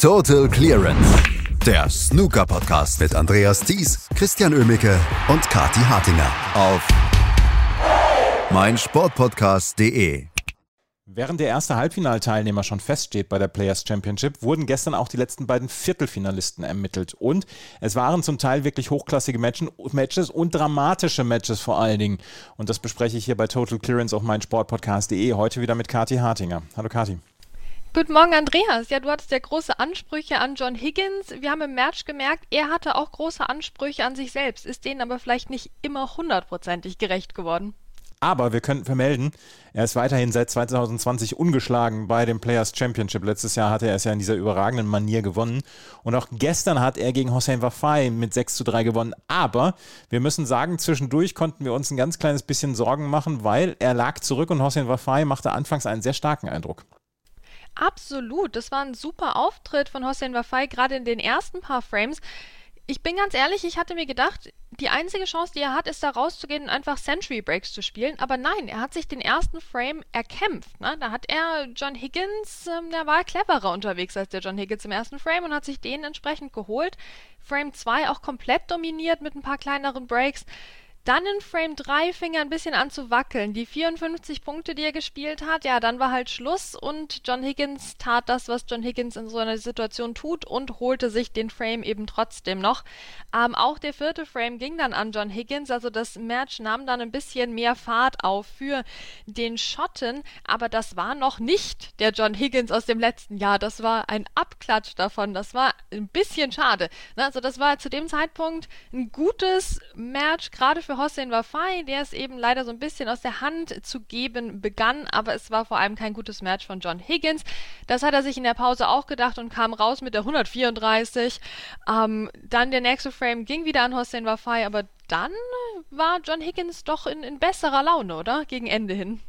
Total Clearance. Der Snooker-Podcast mit Andreas Thies, Christian Ömicke und Kati Hartinger auf meinsportpodcast.de. Während der erste Halbfinalteilnehmer schon feststeht bei der Players Championship, wurden gestern auch die letzten beiden Viertelfinalisten ermittelt. Und es waren zum Teil wirklich hochklassige Matches und dramatische Matches vor allen Dingen. Und das bespreche ich hier bei Total Clearance auf meinsportpodcast.de. Heute wieder mit Kati Hartinger. Hallo Kati. Guten Morgen, Andreas. Ja, du hattest ja große Ansprüche an John Higgins. Wir haben im Match gemerkt, er hatte auch große Ansprüche an sich selbst, ist denen aber vielleicht nicht immer hundertprozentig gerecht geworden. Aber wir könnten vermelden, er ist weiterhin seit 2020 ungeschlagen bei dem Players Championship. Letztes Jahr hatte er es ja in dieser überragenden Manier gewonnen. Und auch gestern hat er gegen Hossein Wafai mit 6 zu 3 gewonnen. Aber wir müssen sagen, zwischendurch konnten wir uns ein ganz kleines bisschen Sorgen machen, weil er lag zurück und Hossein Wafai machte anfangs einen sehr starken Eindruck. Absolut, das war ein super Auftritt von Hossein Wafai, gerade in den ersten paar Frames. Ich bin ganz ehrlich, ich hatte mir gedacht, die einzige Chance, die er hat, ist da rauszugehen und einfach Century Breaks zu spielen. Aber nein, er hat sich den ersten Frame erkämpft. Ne? Da hat er John Higgins, ähm, der war cleverer unterwegs als der John Higgins im ersten Frame und hat sich den entsprechend geholt. Frame 2 auch komplett dominiert mit ein paar kleineren Breaks. Dann in Frame 3 fing er ein bisschen an zu wackeln. Die 54 Punkte, die er gespielt hat, ja, dann war halt Schluss und John Higgins tat das, was John Higgins in so einer Situation tut und holte sich den Frame eben trotzdem noch. Ähm, auch der vierte Frame ging dann an John Higgins, also das Match nahm dann ein bisschen mehr Fahrt auf für den Schotten, aber das war noch nicht der John Higgins aus dem letzten Jahr. Das war ein Abklatsch davon. Das war ein bisschen schade. Also das war zu dem Zeitpunkt ein gutes Match, gerade für Hossein Wafai, der es eben leider so ein bisschen aus der Hand zu geben begann, aber es war vor allem kein gutes Match von John Higgins. Das hat er sich in der Pause auch gedacht und kam raus mit der 134. Ähm, dann der nächste Frame ging wieder an Hossein Wafai, aber dann war John Higgins doch in, in besserer Laune, oder? Gegen Ende hin.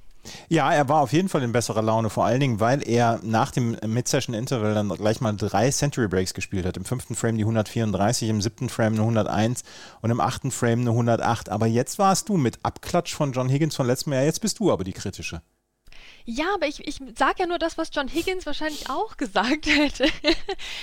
Ja, er war auf jeden Fall in besserer Laune, vor allen Dingen, weil er nach dem Mid-Session-Interval dann gleich mal drei Century Breaks gespielt hat. Im fünften Frame die 134, im siebten Frame eine 101 und im achten Frame eine 108. Aber jetzt warst du mit Abklatsch von John Higgins von letztem Jahr, jetzt bist du aber die kritische. Ja, aber ich, ich sage ja nur das, was John Higgins wahrscheinlich auch gesagt hätte.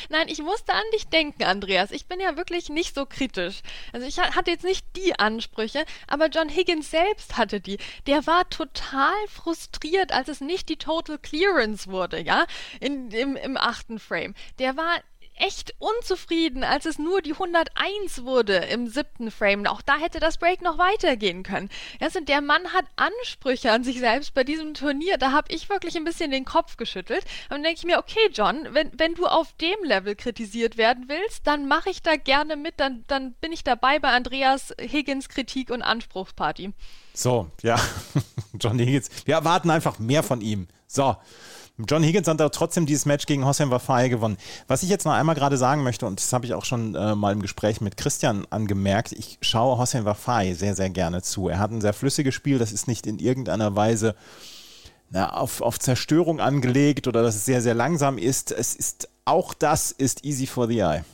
Nein, ich musste an dich denken, Andreas. Ich bin ja wirklich nicht so kritisch. Also ich hatte jetzt nicht die Ansprüche, aber John Higgins selbst hatte die. Der war total frustriert, als es nicht die Total Clearance wurde, ja, in, im, im achten Frame. Der war echt unzufrieden, als es nur die 101 wurde im siebten Frame. Auch da hätte das Break noch weitergehen können. Also der Mann hat Ansprüche an sich selbst bei diesem Turnier. Da habe ich wirklich ein bisschen den Kopf geschüttelt. Und dann denke ich mir, okay, John, wenn, wenn du auf dem Level kritisiert werden willst, dann mache ich da gerne mit. Dann, dann bin ich dabei bei Andreas Higgins Kritik und Anspruchsparty. So, ja, John Higgins. Wir erwarten einfach mehr von ihm. So. John Higgins hat aber trotzdem dieses Match gegen Hossein Wafai gewonnen. Was ich jetzt noch einmal gerade sagen möchte, und das habe ich auch schon äh, mal im Gespräch mit Christian angemerkt, ich schaue Hossein Wafai sehr, sehr gerne zu. Er hat ein sehr flüssiges Spiel, das ist nicht in irgendeiner Weise na, auf, auf Zerstörung angelegt oder dass es sehr, sehr langsam ist. Es ist, auch das ist easy for the eye.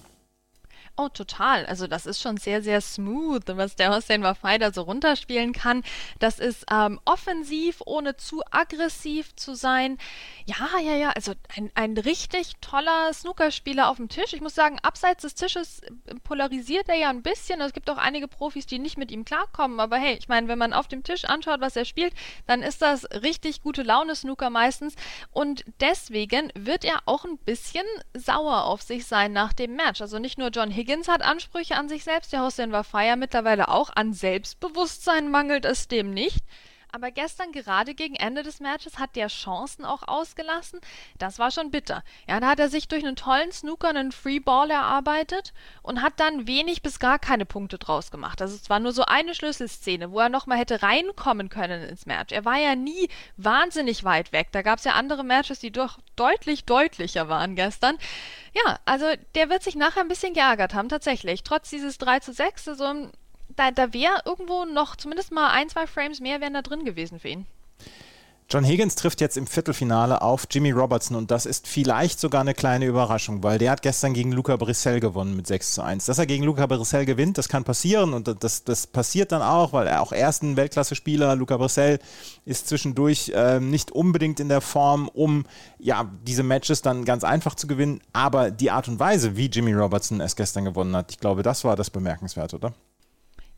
Oh, total. Also das ist schon sehr, sehr smooth, was der Hossein Wafai da so runterspielen kann. Das ist ähm, offensiv, ohne zu aggressiv zu sein. Ja, ja, ja. Also ein, ein richtig toller Snookerspieler auf dem Tisch. Ich muss sagen, abseits des Tisches äh, polarisiert er ja ein bisschen. Es gibt auch einige Profis, die nicht mit ihm klarkommen. Aber hey, ich meine, wenn man auf dem Tisch anschaut, was er spielt, dann ist das richtig gute Laune Snooker meistens. Und deswegen wird er auch ein bisschen sauer auf sich sein nach dem Match. Also nicht nur John Higgins Higgins hat Ansprüche an sich selbst, der Hossein Wafaya mittlerweile auch. An Selbstbewusstsein mangelt es dem nicht. Aber gestern, gerade gegen Ende des Matches, hat der Chancen auch ausgelassen. Das war schon bitter. Ja, da hat er sich durch einen tollen Snooker einen Free Ball erarbeitet und hat dann wenig bis gar keine Punkte draus gemacht. Also es war nur so eine Schlüsselszene, wo er nochmal hätte reinkommen können ins Match. Er war ja nie wahnsinnig weit weg. Da gab es ja andere Matches, die doch deutlich deutlicher waren gestern. Ja, also der wird sich nachher ein bisschen geärgert haben, tatsächlich. Trotz dieses 3 zu 6, also da, da wäre irgendwo noch zumindest mal ein, zwei Frames mehr wären da drin gewesen für ihn. John Higgins trifft jetzt im Viertelfinale auf Jimmy Robertson und das ist vielleicht sogar eine kleine Überraschung, weil der hat gestern gegen Luca Brissell gewonnen mit 6 zu 1. Dass er gegen Luca Brissell gewinnt, das kann passieren und das, das passiert dann auch, weil er auch erst ein Weltklasse-Spieler, Luca Brissell, ist zwischendurch äh, nicht unbedingt in der Form, um ja, diese Matches dann ganz einfach zu gewinnen, aber die Art und Weise, wie Jimmy Robertson es gestern gewonnen hat, ich glaube, das war das Bemerkenswerte, oder?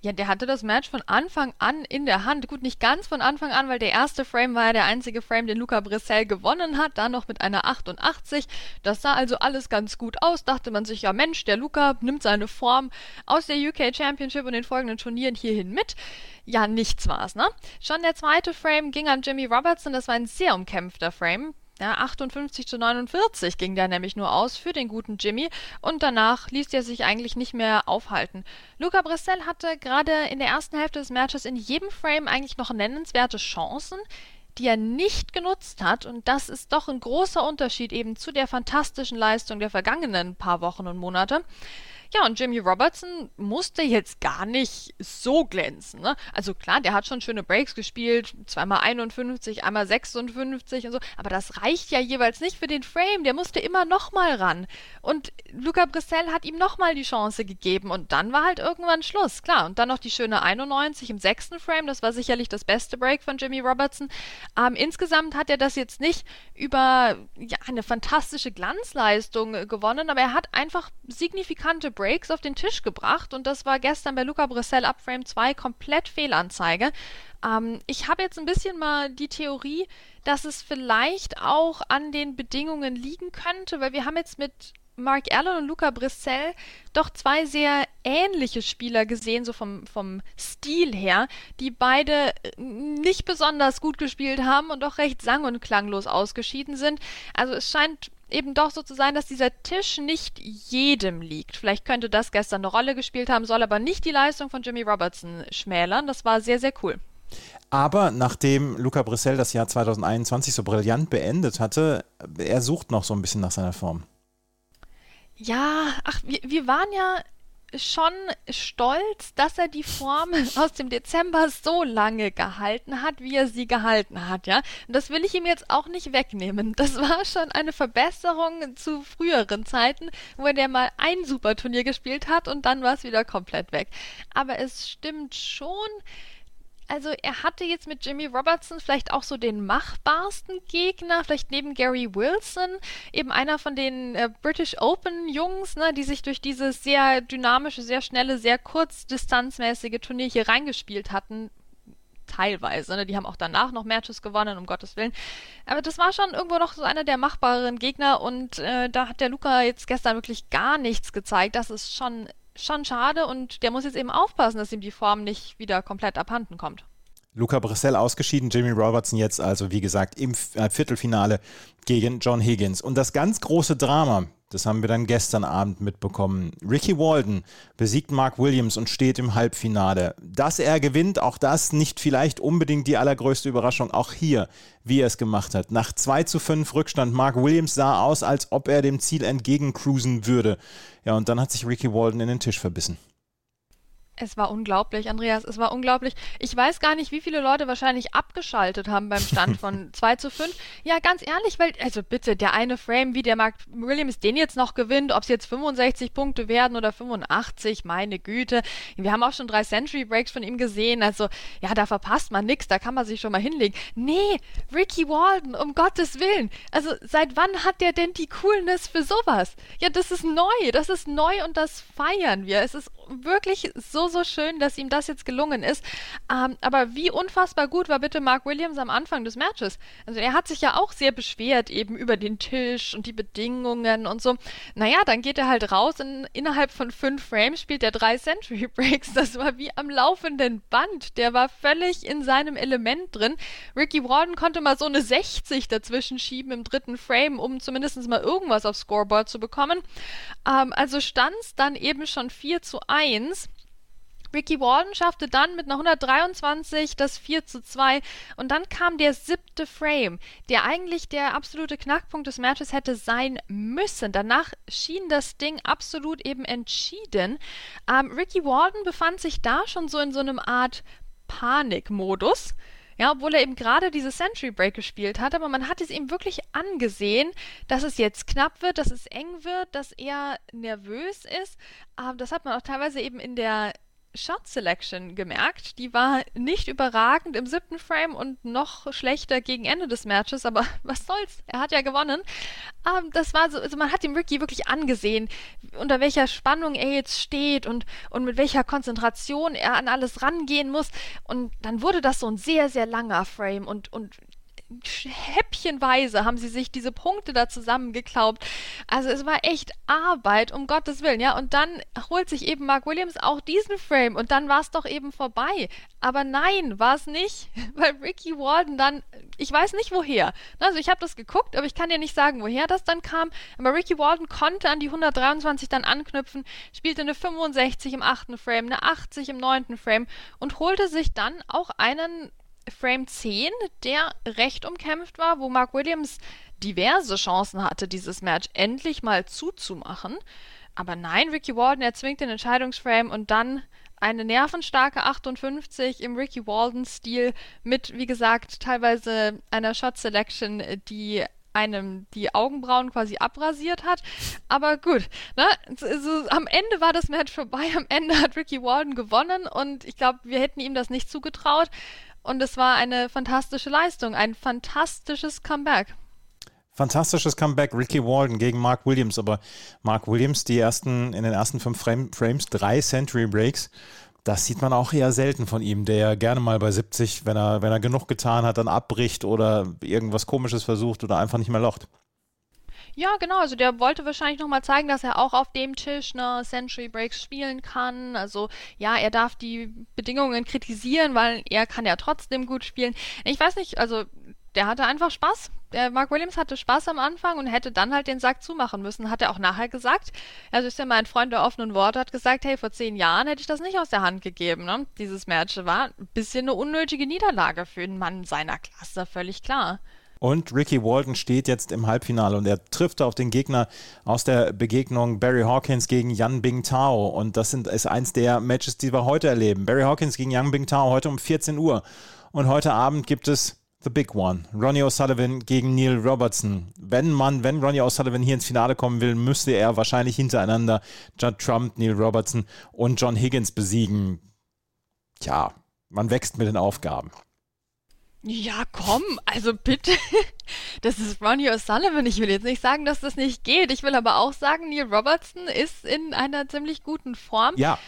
Ja, der hatte das Match von Anfang an in der Hand. Gut, nicht ganz von Anfang an, weil der erste Frame war ja der einzige Frame, den Luca Brissell gewonnen hat, dann noch mit einer 88. Das sah also alles ganz gut aus. Dachte man sich, ja Mensch, der Luca nimmt seine Form aus der UK Championship und den folgenden Turnieren hierhin mit. Ja, nichts war's, ne? Schon der zweite Frame ging an Jimmy Robertson. Das war ein sehr umkämpfter Frame. Ja, 58 zu 49 ging der nämlich nur aus für den guten Jimmy und danach ließ er sich eigentlich nicht mehr aufhalten. Luca Brissell hatte gerade in der ersten Hälfte des Matches in jedem Frame eigentlich noch nennenswerte Chancen, die er nicht genutzt hat und das ist doch ein großer Unterschied eben zu der fantastischen Leistung der vergangenen paar Wochen und Monate. Ja, und Jimmy Robertson musste jetzt gar nicht so glänzen. Ne? Also klar, der hat schon schöne Breaks gespielt, zweimal 51, einmal 56 und so, aber das reicht ja jeweils nicht für den Frame. Der musste immer nochmal ran. Und Luca Brissell hat ihm nochmal die Chance gegeben und dann war halt irgendwann Schluss, klar. Und dann noch die schöne 91 im sechsten Frame, das war sicherlich das beste Break von Jimmy Robertson. Ähm, insgesamt hat er das jetzt nicht über ja, eine fantastische Glanzleistung äh, gewonnen, aber er hat einfach signifikante Breaks auf den Tisch gebracht und das war gestern bei Luca Brissell ab Frame 2 komplett Fehlanzeige. Ähm, ich habe jetzt ein bisschen mal die Theorie, dass es vielleicht auch an den Bedingungen liegen könnte, weil wir haben jetzt mit Mark Allen und Luca Brissell doch zwei sehr ähnliche Spieler gesehen, so vom, vom Stil her, die beide nicht besonders gut gespielt haben und doch recht sang- und klanglos ausgeschieden sind. Also es scheint eben doch so zu sein, dass dieser Tisch nicht jedem liegt. Vielleicht könnte das gestern eine Rolle gespielt haben, soll aber nicht die Leistung von Jimmy Robertson schmälern. Das war sehr, sehr cool. Aber nachdem Luca Brissell das Jahr 2021 so brillant beendet hatte, er sucht noch so ein bisschen nach seiner Form. Ja, ach, wir, wir waren ja schon stolz, dass er die Form aus dem Dezember so lange gehalten hat, wie er sie gehalten hat, ja. Und das will ich ihm jetzt auch nicht wegnehmen. Das war schon eine Verbesserung zu früheren Zeiten, wo er mal ein Superturnier gespielt hat und dann war es wieder komplett weg. Aber es stimmt schon, also er hatte jetzt mit Jimmy Robertson vielleicht auch so den machbarsten Gegner, vielleicht neben Gary Wilson, eben einer von den äh, British Open Jungs, ne, die sich durch dieses sehr dynamische, sehr schnelle, sehr kurzdistanzmäßige Turnier hier reingespielt hatten. Teilweise, ne? die haben auch danach noch Matches gewonnen, um Gottes Willen. Aber das war schon irgendwo noch so einer der machbareren Gegner und äh, da hat der Luca jetzt gestern wirklich gar nichts gezeigt. Das ist schon schon schade und der muss jetzt eben aufpassen, dass ihm die Form nicht wieder komplett abhanden kommt. Luca Brissell ausgeschieden, Jimmy Robertson jetzt also, wie gesagt, im äh, Viertelfinale gegen John Higgins. Und das ganz große Drama, das haben wir dann gestern Abend mitbekommen. Ricky Walden besiegt Mark Williams und steht im Halbfinale. Dass er gewinnt, auch das nicht vielleicht unbedingt die allergrößte Überraschung. Auch hier, wie er es gemacht hat. Nach 2 zu 5 Rückstand, Mark Williams sah aus, als ob er dem Ziel entgegencruisen würde. Ja, und dann hat sich Ricky Walden in den Tisch verbissen. Es war unglaublich, Andreas, es war unglaublich. Ich weiß gar nicht, wie viele Leute wahrscheinlich abgeschaltet haben beim Stand von 2 zu 5. Ja, ganz ehrlich, weil, also bitte, der eine Frame, wie der Mark Williams den jetzt noch gewinnt, ob es jetzt 65 Punkte werden oder 85, meine Güte. Wir haben auch schon drei Century Breaks von ihm gesehen, also ja, da verpasst man nichts, da kann man sich schon mal hinlegen. Nee, Ricky Walden, um Gottes Willen. Also seit wann hat der denn die Coolness für sowas? Ja, das ist neu, das ist neu und das feiern wir. Es ist wirklich so, so schön, dass ihm das jetzt gelungen ist. Ähm, aber wie unfassbar gut war bitte Mark Williams am Anfang des Matches? Also er hat sich ja auch sehr beschwert eben über den Tisch und die Bedingungen und so. Naja, dann geht er halt raus und innerhalb von fünf Frames spielt er drei Century Breaks. Das war wie am laufenden Band. Der war völlig in seinem Element drin. Ricky Warden konnte mal so eine 60 dazwischen schieben im dritten Frame, um zumindest mal irgendwas aufs Scoreboard zu bekommen. Ähm, also stand es dann eben schon 4 zu 1 1. Ricky Walden schaffte dann mit einer 123 das 4 zu 2 und dann kam der siebte Frame, der eigentlich der absolute Knackpunkt des Matches hätte sein müssen. Danach schien das Ding absolut eben entschieden. Ähm, Ricky Walden befand sich da schon so in so einem Art Panikmodus Ja, obwohl er eben gerade diese Century Break gespielt hat, aber man hat es ihm wirklich angesehen, dass es jetzt knapp wird, dass es eng wird, dass er nervös ist. Aber das hat man auch teilweise eben in der Shot Selection gemerkt. Die war nicht überragend im siebten Frame und noch schlechter gegen Ende des Matches, aber was soll's? Er hat ja gewonnen. Ähm, das war so, also man hat dem Ricky wirklich angesehen, unter welcher Spannung er jetzt steht und, und mit welcher Konzentration er an alles rangehen muss. Und dann wurde das so ein sehr, sehr langer Frame und, und häppchenweise haben sie sich diese Punkte da zusammengeklaubt. Also es war echt Arbeit, um Gottes Willen, ja. Und dann holt sich eben Mark Williams auch diesen Frame und dann war es doch eben vorbei. Aber nein, war es nicht, weil Ricky Walden dann, ich weiß nicht woher. Also ich habe das geguckt, aber ich kann dir nicht sagen, woher das dann kam. Aber Ricky Walden konnte an die 123 dann anknüpfen, spielte eine 65 im achten Frame, eine 80 im neunten Frame und holte sich dann auch einen Frame 10, der recht umkämpft war, wo Mark Williams diverse Chancen hatte, dieses Match endlich mal zuzumachen. Aber nein, Ricky Walden erzwingt den Entscheidungsframe und dann eine nervenstarke 58 im Ricky Walden-Stil mit, wie gesagt, teilweise einer Shot Selection, die einem die Augenbrauen quasi abrasiert hat. Aber gut, ne? So, am Ende war das Match vorbei. Am Ende hat Ricky Walden gewonnen und ich glaube, wir hätten ihm das nicht zugetraut und es war eine fantastische Leistung, ein fantastisches Comeback. Fantastisches Comeback, Ricky Walden gegen Mark Williams, aber Mark Williams, die ersten, in den ersten fünf Frame, Frames, drei Century Breaks, das sieht man auch eher selten von ihm, der gerne mal bei 70, wenn er, wenn er genug getan hat, dann abbricht oder irgendwas komisches versucht oder einfach nicht mehr locht. Ja, genau. Also der wollte wahrscheinlich nochmal zeigen, dass er auch auf dem Tisch eine Century Breaks spielen kann. Also ja, er darf die Bedingungen kritisieren, weil er kann ja trotzdem gut spielen. Ich weiß nicht, also der hatte einfach Spaß. Der Mark Williams hatte Spaß am Anfang und hätte dann halt den Sack zumachen müssen, hat er auch nachher gesagt. Also ist ja mein Freund der offenen Worte, hat gesagt, hey, vor zehn Jahren hätte ich das nicht aus der Hand gegeben. Ne? Dieses Match war ein bisschen eine unnötige Niederlage für einen Mann seiner Klasse, völlig klar. Und Ricky Walton steht jetzt im Halbfinale und er trifft auf den Gegner aus der Begegnung Barry Hawkins gegen Yan Bing Tao. Und das sind, ist eins der Matches, die wir heute erleben. Barry Hawkins gegen Yan Bing Tao heute um 14 Uhr. Und heute Abend gibt es The Big One. Ronnie O'Sullivan gegen Neil Robertson. Wenn man, wenn Ronnie O'Sullivan hier ins Finale kommen will, müsste er wahrscheinlich hintereinander Judd Trump, Neil Robertson und John Higgins besiegen. Tja, man wächst mit den Aufgaben. Ja, komm, also bitte. Das ist Ronnie O'Sullivan. Ich will jetzt nicht sagen, dass das nicht geht. Ich will aber auch sagen, Neil Robertson ist in einer ziemlich guten Form. Ja.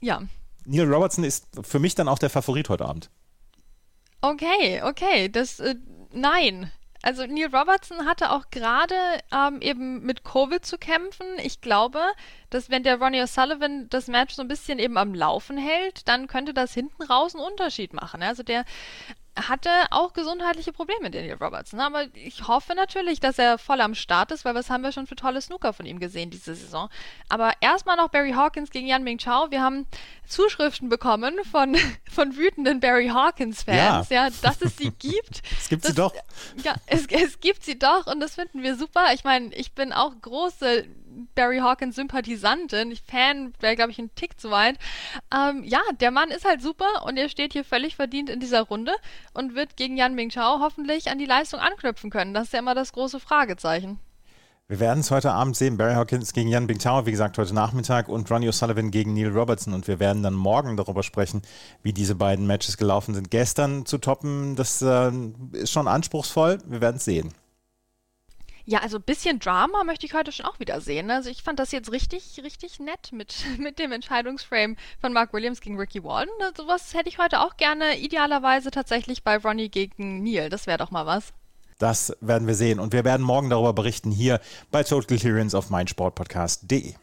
Ja. Neil Robertson ist für mich dann auch der Favorit heute Abend. Okay, okay. Das, äh, nein. Also Neil Robertson hatte auch gerade ähm, eben mit Covid zu kämpfen. Ich glaube, dass wenn der Ronnie O'Sullivan das Match so ein bisschen eben am Laufen hält, dann könnte das hinten raus einen Unterschied machen. Also der hatte auch gesundheitliche Probleme, Daniel Robertson. Aber ich hoffe natürlich, dass er voll am Start ist, weil was haben wir schon für tolle Snooker von ihm gesehen diese Saison. Aber erstmal noch Barry Hawkins gegen Yan Ming Chao. Wir haben Zuschriften bekommen von, von wütenden Barry Hawkins-Fans, ja. ja. dass es sie gibt. es gibt das, sie doch. Ja, es, es gibt sie doch und das finden wir super. Ich meine, ich bin auch große Barry Hawkins Sympathisantin. Fan wäre, glaube ich, ein Tick zu weit. Ähm, ja, der Mann ist halt super und er steht hier völlig verdient in dieser Runde und wird gegen Yan Ming Chao hoffentlich an die Leistung anknüpfen können. Das ist ja immer das große Fragezeichen. Wir werden es heute Abend sehen. Barry Hawkins gegen Jan Bingtao, wie gesagt, heute Nachmittag und Ronnie O'Sullivan gegen Neil Robertson. Und wir werden dann morgen darüber sprechen, wie diese beiden Matches gelaufen sind. Gestern zu toppen, das äh, ist schon anspruchsvoll. Wir werden es sehen. Ja, also ein bisschen Drama möchte ich heute schon auch wieder sehen. Also ich fand das jetzt richtig, richtig nett mit, mit dem Entscheidungsframe von Mark Williams gegen Ricky Walden. Also sowas hätte ich heute auch gerne idealerweise tatsächlich bei Ronnie gegen Neil. Das wäre doch mal was. Das werden wir sehen und wir werden morgen darüber berichten hier bei Total Clearance auf meinsportpodcast.de.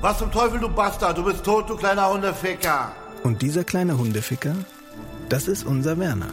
Was zum Teufel, du Bastard? Du bist tot, du kleiner Hundeficker. Und dieser kleine Hundeficker, das ist unser Werner.